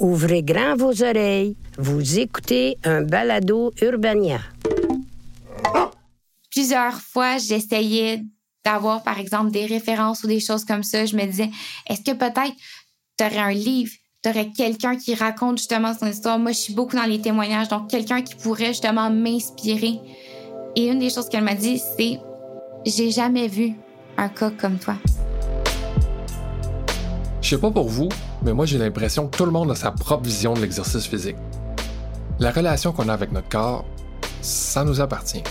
Ouvrez grand vos oreilles. Vous écoutez un balado Urbania. Plusieurs fois, j'essayais d'avoir, par exemple, des références ou des choses comme ça. Je me disais, est-ce que peut-être tu aurais un livre, tu aurais quelqu'un qui raconte justement son histoire? Moi, je suis beaucoup dans les témoignages, donc quelqu'un qui pourrait justement m'inspirer. Et une des choses qu'elle m'a dit, c'est J'ai jamais vu un cas comme toi. Je sais pas pour vous, mais moi j'ai l'impression que tout le monde a sa propre vision de l'exercice physique. La relation qu'on a avec notre corps, ça nous appartient.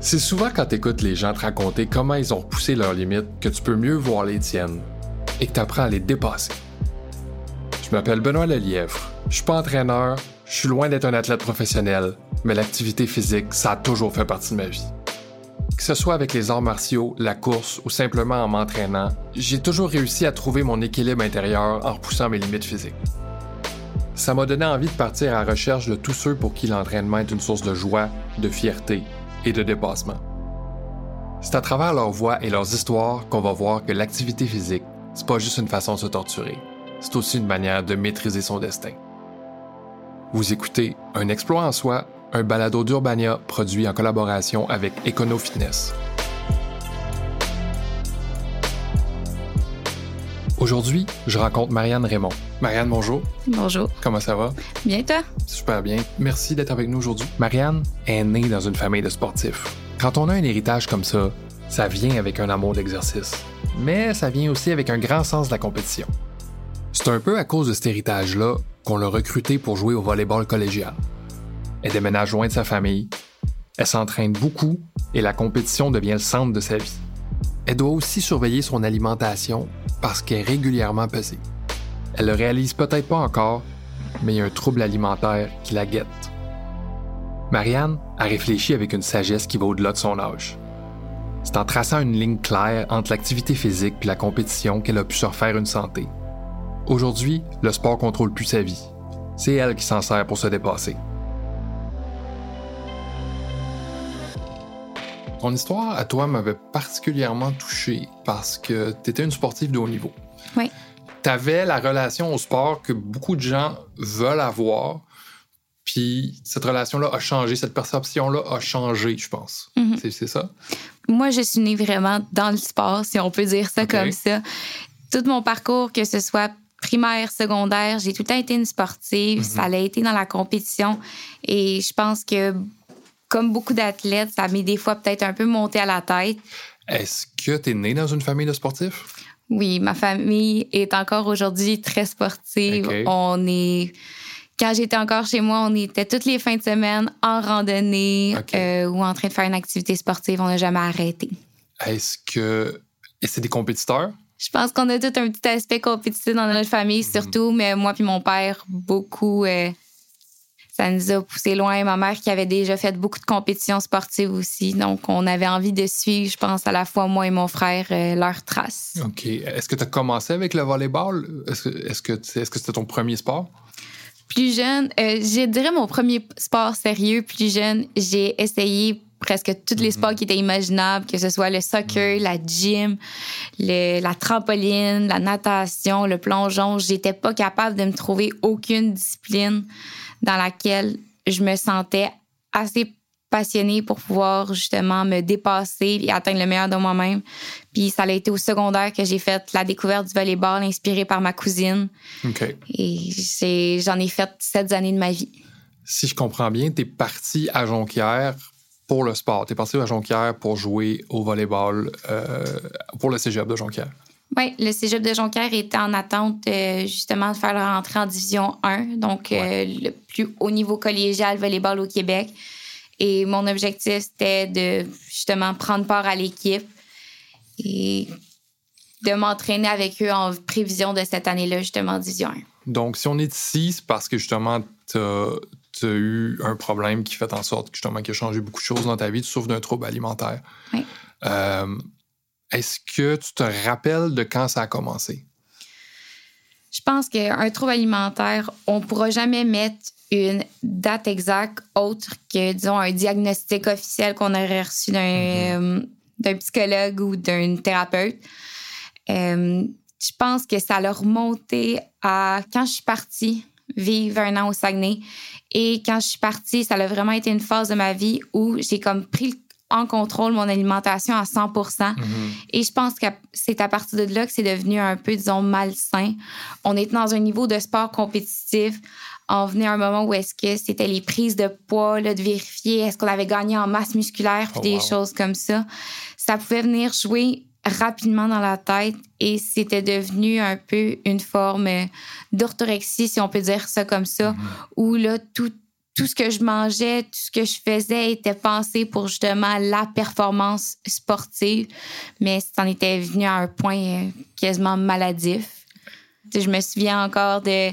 C'est souvent quand tu écoutes les gens te raconter comment ils ont repoussé leurs limites que tu peux mieux voir les tiennes et que tu apprends à les dépasser. Je m'appelle Benoît Lelièvre. Je suis pas entraîneur, je suis loin d'être un athlète professionnel, mais l'activité physique, ça a toujours fait partie de ma vie. Que ce soit avec les arts martiaux, la course ou simplement en m'entraînant, j'ai toujours réussi à trouver mon équilibre intérieur en repoussant mes limites physiques. Ça m'a donné envie de partir à la recherche de tous ceux pour qui l'entraînement est une source de joie, de fierté et de dépassement. C'est à travers leurs voix et leurs histoires qu'on va voir que l'activité physique, c'est pas juste une façon de se torturer, c'est aussi une manière de maîtriser son destin. Vous écoutez Un exploit en soi, un balado d'Urbania produit en collaboration avec Econo Fitness. Aujourd'hui, je rencontre Marianne Raymond. Marianne, bonjour. Bonjour. Comment ça va? Bien, toi? Super bien. Merci d'être avec nous aujourd'hui. Marianne est née dans une famille de sportifs. Quand on a un héritage comme ça, ça vient avec un amour d'exercice. Mais ça vient aussi avec un grand sens de la compétition. C'est un peu à cause de cet héritage-là qu'on l'a recrutée pour jouer au volleyball collégial. Elle déménage loin de sa famille, elle s'entraîne beaucoup et la compétition devient le centre de sa vie. Elle doit aussi surveiller son alimentation parce qu'elle est régulièrement pesée. Elle le réalise peut-être pas encore, mais il y a un trouble alimentaire qui la guette. Marianne a réfléchi avec une sagesse qui va au-delà de son âge. C'est en traçant une ligne claire entre l'activité physique et la compétition qu'elle a pu se refaire une santé. Aujourd'hui, le sport contrôle plus sa vie. C'est elle qui s'en sert pour se dépasser. Ton histoire à toi m'avait particulièrement touché parce que tu étais une sportive de haut niveau. Oui. Tu avais la relation au sport que beaucoup de gens veulent avoir. Puis cette relation-là a changé, cette perception-là a changé, je pense. Mhm. C'est ça? Moi, je suis née vraiment dans le sport, si on peut dire ça comme ça. Tout mon parcours, que ce soit primaire, secondaire, j'ai tout le temps été une sportive. Mhm. Ça a été dans la compétition. Et je pense que, comme beaucoup d'athlètes, ça m'est des fois peut-être un peu monté à la tête. Est-ce que tu es né dans une famille de sportifs? Oui, ma famille est encore aujourd'hui très sportive. On est. Quand j'étais encore chez moi, on était toutes les fins de semaine en randonnée euh, ou en train de faire une activité sportive. On n'a jamais arrêté. Est-ce que. Et c'est des compétiteurs? Je pense qu'on a tout un petit aspect compétitif dans notre famille, Mhm. surtout, mais moi puis mon père, beaucoup. euh, ça nous a poussé loin. Ma mère qui avait déjà fait beaucoup de compétitions sportives aussi. Donc, on avait envie de suivre, je pense, à la fois moi et mon frère, euh, leurs traces. OK. Est-ce que tu as commencé avec le volleyball? Est-ce que est-ce que est-ce que c'était ton premier sport? Plus jeune, euh, je dirais mon premier sport sérieux, plus jeune, j'ai essayé presque tous les Mhm. sports qui étaient imaginables, que ce soit le soccer, la gym, le- la trampoline, la natation, le plongeon. J'étais pas capable de me trouver aucune discipline dans laquelle je me sentais assez passionnée pour pouvoir justement me dépasser et atteindre le meilleur de moi-même. Puis ça a été au secondaire que j'ai fait la découverte du volleyball inspirée par ma cousine. OK. Et j'en ai fait sept années de ma vie. Si je comprends bien, tu es parti à Jonquière pour le sport. Tu es parti à Jonquière pour jouer au volleyball euh, pour le cégep de Jonquière. Oui, le cégep de Jonquière était en attente euh, justement de faire leur entrée en division 1, donc euh, le plus haut niveau collégial volleyball au Québec. Et mon objectif, c'était de justement prendre part à l'équipe et de m'entraîner avec eux en prévision de cette année-là, justement, en division 1. Donc, si on est ici, c'est parce que justement, tu as, eu un problème qui fait en sorte que justement, qui a changé beaucoup de choses dans ta vie. Tu souffres d'un trouble alimentaire. Oui. Euh, Est-ce que tu te rappelles de quand ça a commencé? Je pense qu'un trouble alimentaire, on ne pourra jamais mettre une date exacte autre que, disons, un diagnostic officiel qu'on aurait reçu d'un euh, d'un psychologue ou d'un thérapeute. Euh, je pense que ça l'a remonté à quand je suis partie vivre un an au Saguenay. Et quand je suis partie, ça a vraiment été une phase de ma vie où j'ai comme pris en contrôle mon alimentation à 100 Mm-hmm. Et je pense que c'est à partir de là que c'est devenu un peu, disons, malsain. On est dans un niveau de sport compétitif. On venait à un moment où est-ce que c'était les prises de poids, là, de vérifier est-ce qu'on avait gagné en masse musculaire, puis Oh, des wow. choses comme ça. Ça pouvait venir jouer rapidement dans la tête et c'était devenu un peu une forme euh, d'orthorexie, si on peut dire ça comme ça, où là, tout, tout ce que je mangeais, tout ce que je faisais était pensé pour justement la performance sportive, mais ça en était venu à un point euh, quasiment maladif. Je me souviens encore de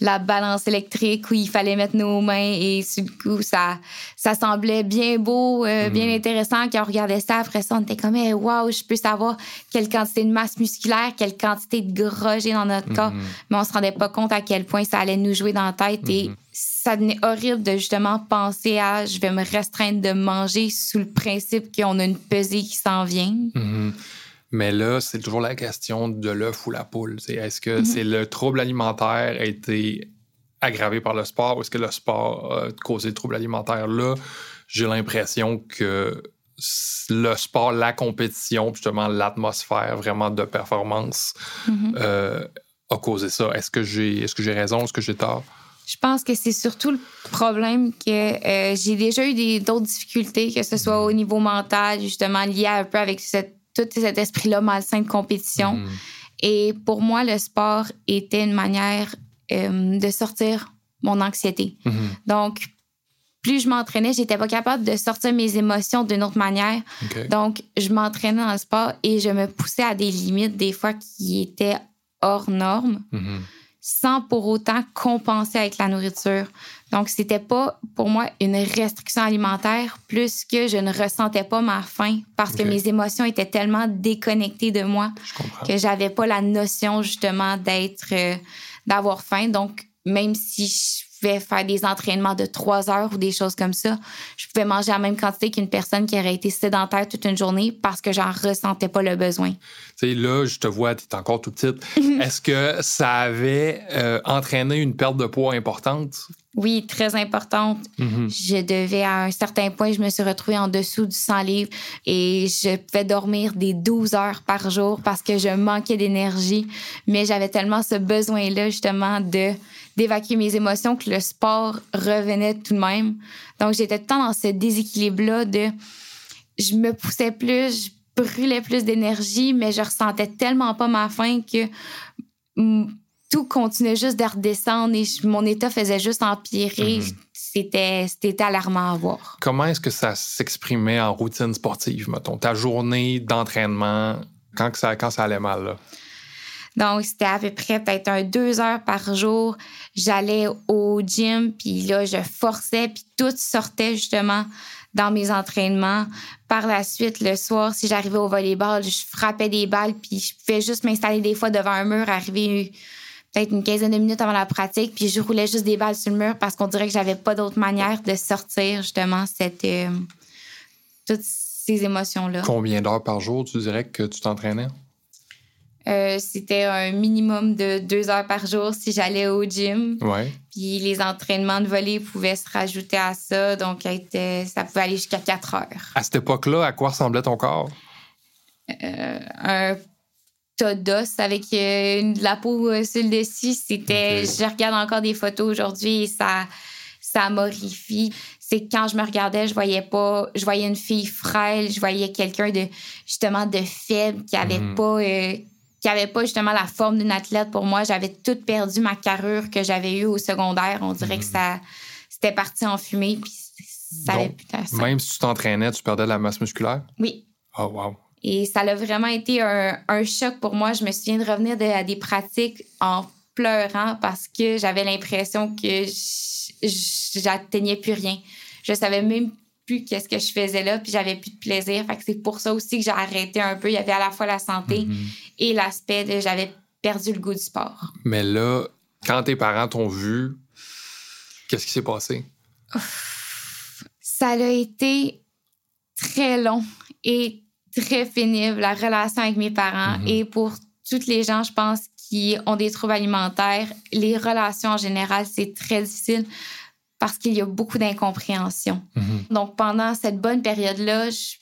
la balance électrique où il fallait mettre nos mains et sur le coup, ça, ça semblait bien beau, euh, bien intéressant. Quand on regardait ça, après ça, on était comme, hey, wow, je peux savoir quelle quantité de masse musculaire, quelle quantité de gras j'ai dans notre corps. Mais on se rendait pas compte à quel point ça allait nous jouer dans la tête et ça devenait horrible de justement penser à je vais me restreindre de manger sous le principe qu'on a une pesée qui s'en vient. Mhm. Mais là, c'est toujours la question de l'œuf ou la poule. C'est Est-ce que c'est le trouble alimentaire a été aggravé par le sport ou est-ce que le sport a causé le trouble alimentaire? Là, j'ai l'impression que le sport, la compétition, justement l'atmosphère vraiment de performance euh, a causé ça. Est-ce que j'ai est-ce que j'ai raison? Est-ce que j'ai tort? Je pense que c'est surtout le problème que euh, j'ai déjà eu d'autres difficultés, que ce soit au niveau mental, justement lié un peu avec cette, tout cet esprit-là malsain de compétition. Mhm. Et pour moi, le sport était une manière euh, de sortir mon anxiété. Mhm. Donc, plus je m'entraînais, j'étais pas capable de sortir mes émotions d'une autre manière. Donc, je m'entraînais dans le sport et je me poussais à des limites, des fois qui étaient hors normes, Mhm. Sans pour autant compenser avec la nourriture. Donc, c'était pas pour moi une restriction alimentaire, plus que je ne ressentais pas ma faim parce que mes émotions étaient tellement déconnectées de moi Je que j'avais pas la notion justement d'être euh, d'avoir faim. Donc même si je pouvais faire des entraînements de trois heures ou des choses comme ça je pouvais manger la même quantité qu'une personne qui aurait été sédentaire toute une journée parce que j'en ressentais pas le besoin Tu sais, là, je te vois, tu es encore tout petite. Est-ce que ça avait euh, entraîné une perte de poids importante? oui très importante Mhm. je devais à un certain point je me suis retrouvée en dessous du 100 livres et je pouvais dormir des 12 heures par jour parce que je manquais d'énergie mais j'avais tellement ce besoin là justement de d'évacuer mes émotions que le sport revenait tout de même donc j'étais tout le temps dans ce déséquilibre là de je me poussais plus je brûlais plus d'énergie mais je ressentais tellement pas ma faim que tout continuait juste de redescendre et je- mon état faisait juste empirer. Mhm. C'était c'était alarmant à voir. Comment est-ce que ça s'exprimait en routine sportive, mettons? Ta journée d'entraînement, quand, ça, quand ça allait mal, là? Donc, c'était à peu près peut-être un deux heures par jour. J'allais au gym, puis là, je forçais, puis tout sortait justement dans mes entraînements. Par la suite, le soir, si j'arrivais au volleyball, je frappais des balles, puis je pouvais juste m'installer des fois devant un mur, arriver peut-être une quinzaine de minutes avant la pratique, puis je roulais juste des balles sur le mur parce qu'on dirait que j'avais pas d'autre manière de sortir justement cette, euh, toutes ces émotions-là. Combien d'heures par jour tu dirais que tu t'entraînais? Euh, c'était un minimum de deux heures par jour si j'allais au gym. Ouais. Puis les entraînements de volley pouvaient se rajouter à ça. Donc, ça pouvait aller jusqu'à quatre heures. À cette époque-là, à quoi ressemblait ton corps? Euh, un tas d'os avec euh, une- de la peau sur le dessus. C'était. Je regarde encore des photos aujourd'hui et ça, ça m'horrifie. C'est quand je me regardais, je voyais pas. Je voyais une fille frêle, je voyais quelqu'un de justement de faible qui avait Mhm. pas. euh, qui avait pas justement la forme d'une athlète pour moi. J'avais tout perdu ma carrure que j'avais eue au secondaire. On dirait que ça c'était parti en fumée puis ça avait Donc, plus. Même si tu t'entraînais, tu perdais de la masse musculaire? Oui. Oh, wow. Et ça a vraiment été un, un choc pour moi. Je me souviens de revenir de, à des pratiques en pleurant parce que j'avais l'impression que j'atteignais plus rien. Je savais même plus qu'est-ce que je faisais là, puis j'avais plus de plaisir. Fait que c'est pour ça aussi que j'ai arrêté un peu. Il y avait à la fois la santé Mhm. et l'aspect de j'avais perdu le goût du sport. Mais là, quand tes parents t'ont vu, qu'est-ce qui s'est passé? Ça a été très long et très pénible, la relation avec mes parents. Mhm. Et pour toutes les gens, je pense, qui ont des troubles alimentaires, les relations en général, c'est très difficile parce qu'il y a beaucoup d'incompréhension. Mhm. Donc, pendant cette bonne période-là, je,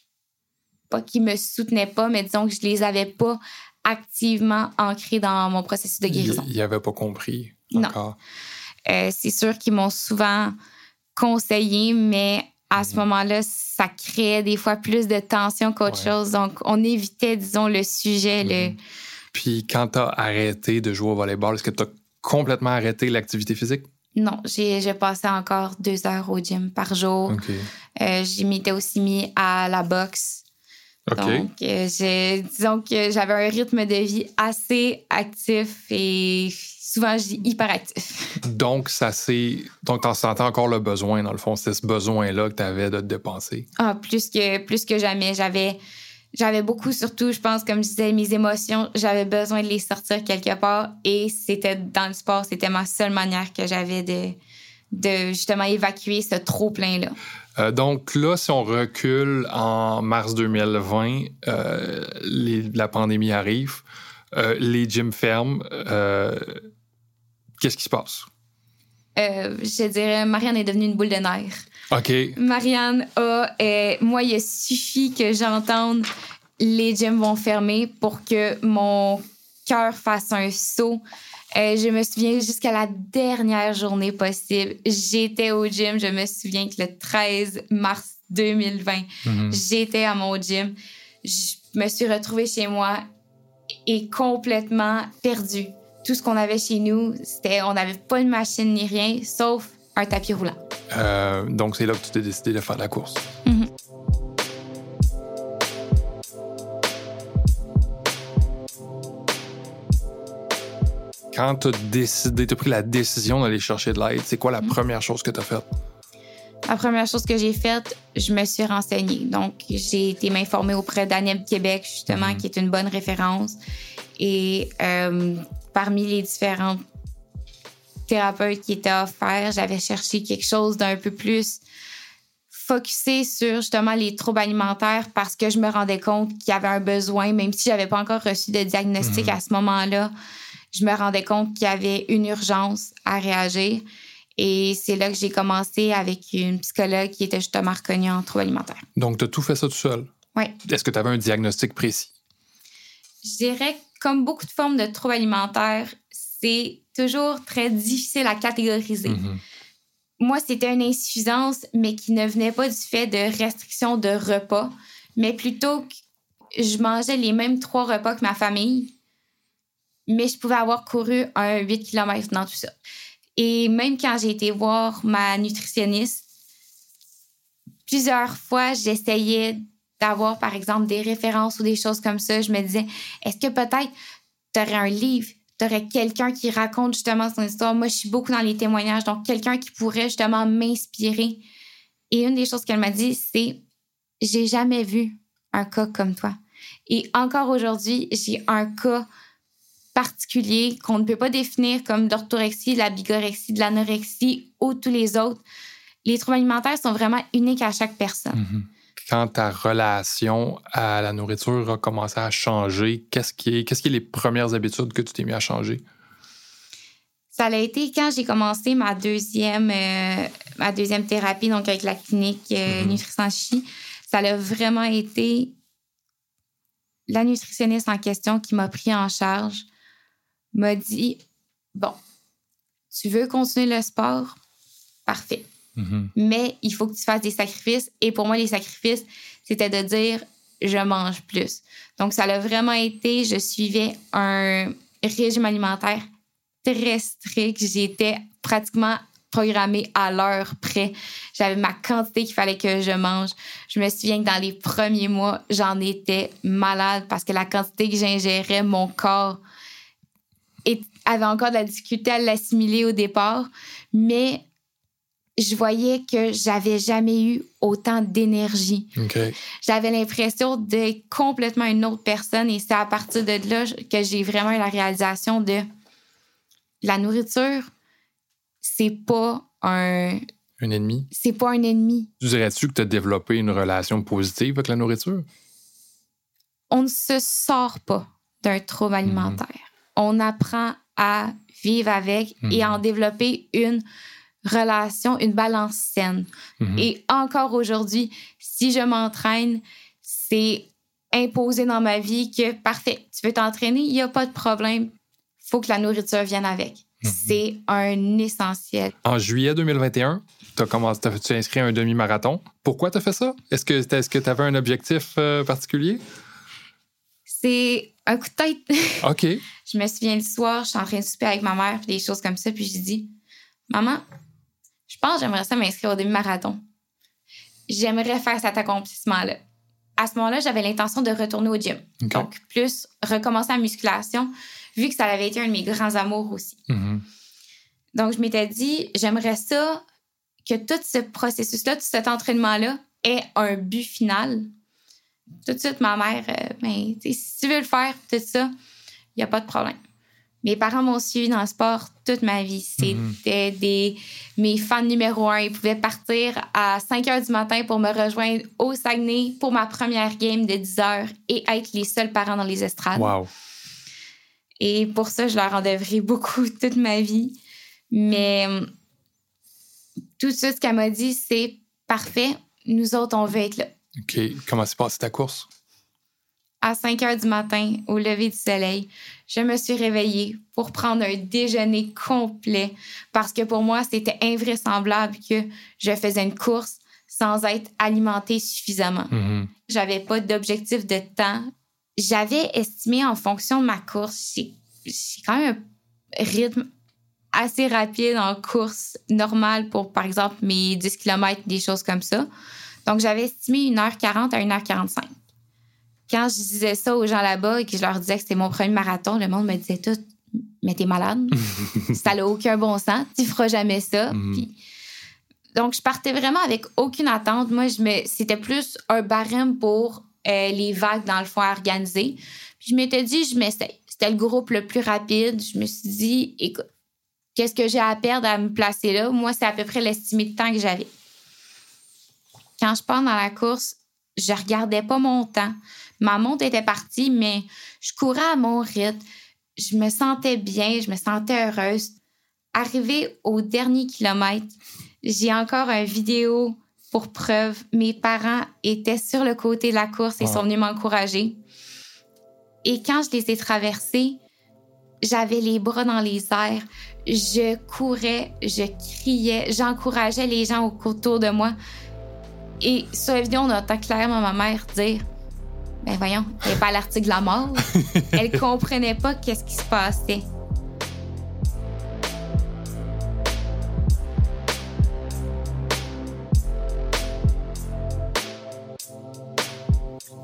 pas qu'ils me soutenaient pas, mais disons que je les avais pas activement ancrés dans mon processus de guérison. Il avait pas compris Non. Euh, c'est sûr qu'ils m'ont souvent conseillé, mais à ce Mhm. moment-là, ça créait des fois plus de tension qu'autre Ouais. chose. Donc, on évitait, disons, le sujet. le- Mhm. Puis quand tu as arrêté de jouer au volleyball, est-ce que tu as complètement arrêté l'activité physique? Non, j'ai j'ai passé encore deux heures au gym par jour. OK. Euh, je m'étais aussi mis à la boxe. Donc, euh, disons que j'avais un rythme de vie assez actif et souvent, je dis hyperactif. Donc, ça c'est. Donc, t'en sentais encore le besoin, dans le fond. C'était ce besoin-là que tu avais de te dépenser. Ah, plus que, plus que jamais. J'avais, j'avais beaucoup, surtout, je pense, comme je disais, mes émotions, j'avais besoin de les sortir quelque part et c'était dans le sport, c'était ma seule manière que j'avais de, de justement évacuer ce trop-plein-là. Euh, donc là, si on recule en mars 2020, euh, les- la pandémie arrive, euh, les gyms ferment. Qu'est-ce qui se passe? Je dirais, Marianne est devenue une boule de nerfs. OK. Marianne a. euh, moi, il a suffi que j'entende les gyms vont fermer pour que mon cœur fasse un saut. Euh, je me souviens jusqu'à la dernière journée possible. J'étais au gym. Je me souviens que le 13 mars 2020, Mhm. j'étais à mon gym. Je me suis retrouvée chez moi et complètement perdue. Tout ce qu'on avait chez nous, c'était on n'avait pas de machine ni rien, sauf un tapis roulant. Euh, donc, c'est là que tu t'es décidé de faire de la course. Mhm. Quand tu as décidé, as pris la décision d'aller chercher de l'aide, c'est quoi la première chose que tu as faite? La première chose que j'ai faite, je me suis renseignée. Donc, j'ai été m'informer auprès d'ANEB Québec, justement, Mhm. qui est une bonne référence. Et euh, parmi les différents thérapeutes qui étaient offerts, j'avais cherché quelque chose d'un peu plus focusé sur justement les troubles alimentaires parce que je me rendais compte qu'il y avait un besoin, même si j'avais pas encore reçu de diagnostic Mhm. à ce moment-là, je me rendais compte qu'il y avait une urgence à réagir. Et c'est là que j'ai commencé avec une psychologue qui était justement reconnue en troubles alimentaires. Donc, tu as tout fait ça tout seul? Oui. Est-ce que tu avais un diagnostic précis? Je dirais que comme beaucoup de formes de troubles alimentaires, c'est toujours très difficile à catégoriser. Mhm. Moi, c'était une insuffisance, mais qui ne venait pas du fait de restrictions de repas, mais plutôt que je mangeais les mêmes trois repas que ma famille, mais je pouvais avoir couru un 8 km dans tout ça. Et même quand j'ai été voir ma nutritionniste, plusieurs fois, j'essayais d'avoir, par exemple, des références ou des choses comme ça. Je me disais, est-ce que peut-être tu aurais un livre, tu aurais quelqu'un qui raconte justement son histoire? Moi, je suis beaucoup dans les témoignages, donc quelqu'un qui pourrait justement m'inspirer. Et une des choses qu'elle m'a dit, c'est, j'ai jamais vu un cas comme toi. Et encore aujourd'hui, j'ai un cas particulier qu'on ne peut pas définir comme d'orthorexie, de la bigorexie, de l'anorexie ou tous les autres. Les troubles alimentaires sont vraiment uniques à chaque personne. Mhm. Quand ta relation à la nourriture a commencé à changer, qu'est-ce qui est, qu'est-ce qui est les premières habitudes que tu t'es mis à changer? Ça a été quand j'ai commencé ma deuxième, euh, ma deuxième thérapie, donc avec la clinique euh, Mhm. Nutrition Chi. Ça a vraiment été la nutritionniste en question qui m'a pris en charge, m'a dit Bon, tu veux continuer le sport? Parfait. Mhm. Mais il faut que tu fasses des sacrifices. Et pour moi, les sacrifices, c'était de dire je mange plus. Donc, ça a vraiment été, je suivais un régime alimentaire très strict. J'étais pratiquement programmée à l'heure près. J'avais ma quantité qu'il fallait que je mange. Je me souviens que dans les premiers mois, j'en étais malade parce que la quantité que j'ingérais, mon corps avait encore de la difficulté à l'assimiler au départ. Mais je voyais que j'avais jamais eu autant d'énergie. J'avais l'impression d'être complètement une autre personne et c'est à partir de là que j'ai vraiment eu la réalisation de la nourriture, c'est pas un Un ennemi? c'est pas un ennemi. Tu dirais-tu que tu as développé une relation positive avec la nourriture? On ne se sort pas d'un trouble alimentaire. On apprend à vivre avec et à en développer une relation, une balance saine. Mhm. Et encore aujourd'hui, si je m'entraîne, c'est imposé dans ma vie que parfait, tu veux t'entraîner, il n'y a pas de problème. faut que la nourriture vienne avec. Mhm. C'est un essentiel. En juillet 2021, t'as commencé, t'as- tu as inscrit un demi-marathon. Pourquoi tu as fait ça? Est-ce que tu avais un objectif euh, particulier? C'est un coup de tête. OK. je me souviens le soir, je suis en train de souper avec ma mère, puis des choses comme ça, puis je dis Maman, je pense que j'aimerais ça m'inscrire au demi-marathon. J'aimerais faire cet accomplissement-là. À ce moment-là, j'avais l'intention de retourner au gym. Donc, plus recommencer la musculation, vu que ça avait été un de mes grands amours aussi. Mhm. Donc, je m'étais dit, j'aimerais ça que tout ce processus-là, tout cet entraînement-là ait un but final. Tout de suite, ma mère, euh, ben, si tu veux le faire, tout ça, il n'y a pas de problème. Mes parents m'ont suivi dans le sport toute ma vie. C'était des mes fans numéro un. Ils pouvaient partir à 5 heures du matin pour me rejoindre au Saguenay pour ma première game de 10 heures et être les seuls parents dans les estrades. Wow. Et pour ça, je leur en devrais beaucoup toute ma vie. Mais tout ça, ce qu'elle m'a dit, c'est parfait, nous autres, on veut être là. OK. Comment s'est passée ta course? À 5 heures du matin, au lever du soleil, je me suis réveillée pour prendre un déjeuner complet parce que pour moi, c'était invraisemblable que je faisais une course sans être alimentée suffisamment. Mhm. J'avais pas d'objectif de temps. J'avais estimé en fonction de ma course, j'ai j'ai quand même un rythme assez rapide en course normale pour, par exemple, mes 10 km, des choses comme ça. Donc, j'avais estimé 1h40 à 1h45. Quand je disais ça aux gens là-bas et que je leur disais que c'était mon premier marathon, le monde me disait tout Mais t'es malade. ça n'a aucun bon sens. Tu feras jamais ça. Mhm. Puis- donc, je partais vraiment avec aucune attente. Moi, je me, c'était plus un barème pour euh, les vagues, dans le fond, à organiser. Puis, je m'étais dit, je m'essaye. C'était le groupe le plus rapide. Je me suis dit, écoute, qu'est-ce que j'ai à perdre à me placer là? Moi, c'est à peu près l'estimé de temps que j'avais. Quand je pars dans la course, je regardais pas mon temps. Ma montre était partie, mais je courais à mon rythme. Je me sentais bien, je me sentais heureuse. Arrivé au dernier kilomètre, j'ai encore une vidéo pour preuve. Mes parents étaient sur le côté de la course et Wow. sont venus m'encourager. Et quand je les ai traversés, j'avais les bras dans les airs. Je courais, je criais, j'encourageais les gens au- autour de moi. Et sur la vidéo, on entend clairement ma mère dire Ben voyons, elle n'est pas à l'article de la mort. elle comprenait pas qu'est-ce qui se passait.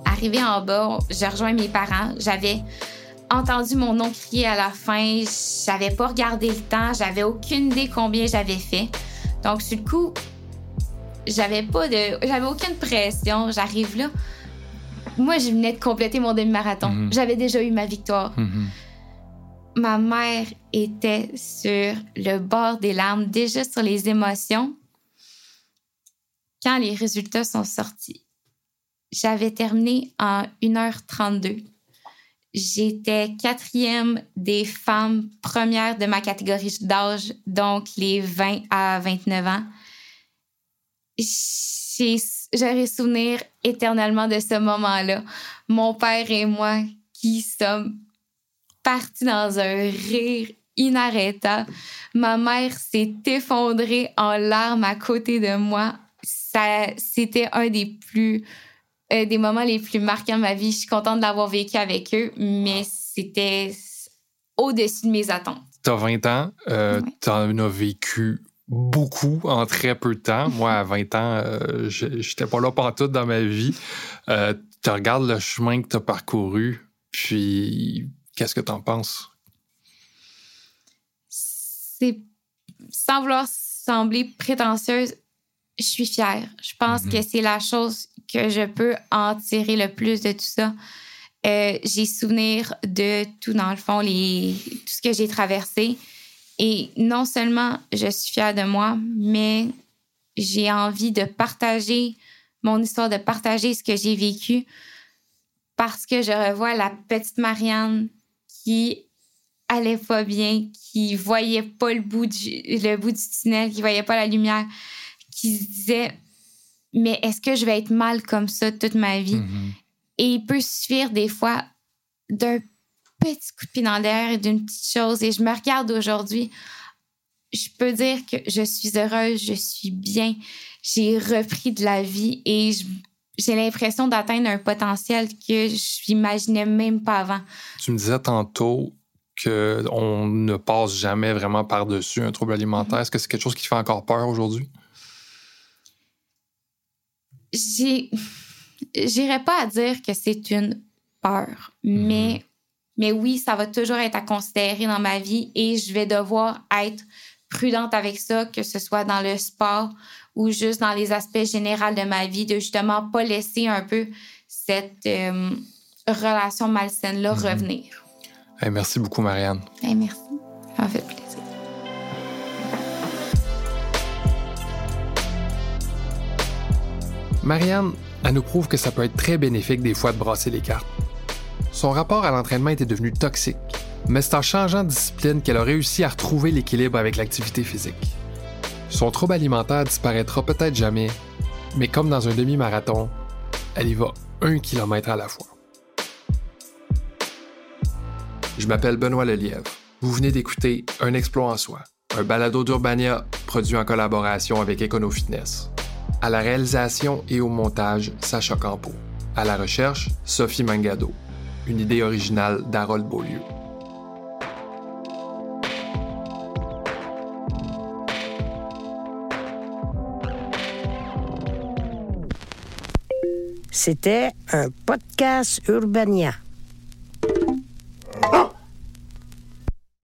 Arrivée en bas, je rejoins mes parents. J'avais entendu mon nom crier à la fin. J'avais pas regardé le temps. J'avais aucune idée combien j'avais fait. Donc, sur le coup, j'avais pas de. J'avais aucune pression. J'arrive là. Moi, je venais de compléter mon demi-marathon. Mhm. J'avais déjà eu ma victoire. Mhm. Ma mère était sur le bord des larmes, déjà sur les émotions. Quand les résultats sont sortis, j'avais terminé en 1h32. J'étais quatrième des femmes premières de ma catégorie d'âge, donc les 20 à 29 ans. J'aurai souvenir éternellement de ce moment-là. Mon père et moi qui sommes partis dans un rire inarrêtable. Ma mère s'est effondrée en larmes à côté de moi. Ça, c'était un des plus euh, des moments les plus marquants de ma vie. Je suis contente de l'avoir vécu avec eux, mais c'était au-dessus de mes attentes. T'as 20 ans, euh, Ouais. t'en as vécu beaucoup en très peu de temps. Moi, à 20 ans, euh, je- j'étais pas là pantoute dans ma vie. Euh, tu regardes le chemin que t'as parcouru, puis qu'est-ce que t'en penses? c'est sans vouloir sembler prétentieuse, je suis fière. Je pense Mhm. que c'est la chose que je peux en tirer le plus de tout ça. Euh, j'ai souvenir de tout, dans le fond, les, tout ce que j'ai traversé. Et non seulement je suis fière de moi, mais j'ai envie de partager mon histoire, de partager ce que j'ai vécu parce que je revois la petite Marianne qui allait pas bien, qui voyait pas le bout du, le bout du tunnel, qui voyait pas la lumière, qui se disait mais est-ce que je vais être mal comme ça toute ma vie? Mhm. Et il peut suffire des fois d'un petit coup de pied dans l'air et d'une petite chose. Et je me regarde aujourd'hui, je peux dire que je suis heureuse, je suis bien, j'ai repris de la vie et j'ai l'impression d'atteindre un potentiel que je n'imaginais même pas avant. Tu me disais tantôt qu'on ne passe jamais vraiment par-dessus un trouble alimentaire. Est-ce que c'est quelque chose qui te fait encore peur aujourd'hui? j'ai j'irais pas à dire que c'est une peur Mhm. mais mais oui ça va toujours être à considérer dans ma vie et je vais devoir être prudente avec ça que ce soit dans le sport ou juste dans les aspects généraux de ma vie de justement pas laisser un peu cette euh, relation malsaine là Mhm. revenir Hey, merci beaucoup, Marianne. Merci ça m'a fait plaisir Marianne, elle nous prouve que ça peut être très bénéfique des fois de brasser les cartes. Son rapport à l'entraînement était devenu toxique, mais c'est en changeant de discipline qu'elle a réussi à retrouver l'équilibre avec l'activité physique. Son trouble alimentaire disparaîtra peut-être jamais, mais comme dans un demi-marathon, elle y va un kilomètre à la fois. Je m'appelle Benoît Lelièvre. Vous venez d'écouter Un exploit en soi, un balado d'Urbania produit en collaboration avec EconoFitness. À la réalisation et au montage, Sacha Campo. À la recherche, Sophie Mangado. Une idée originale d'Harold Beaulieu. C'était un podcast Urbania.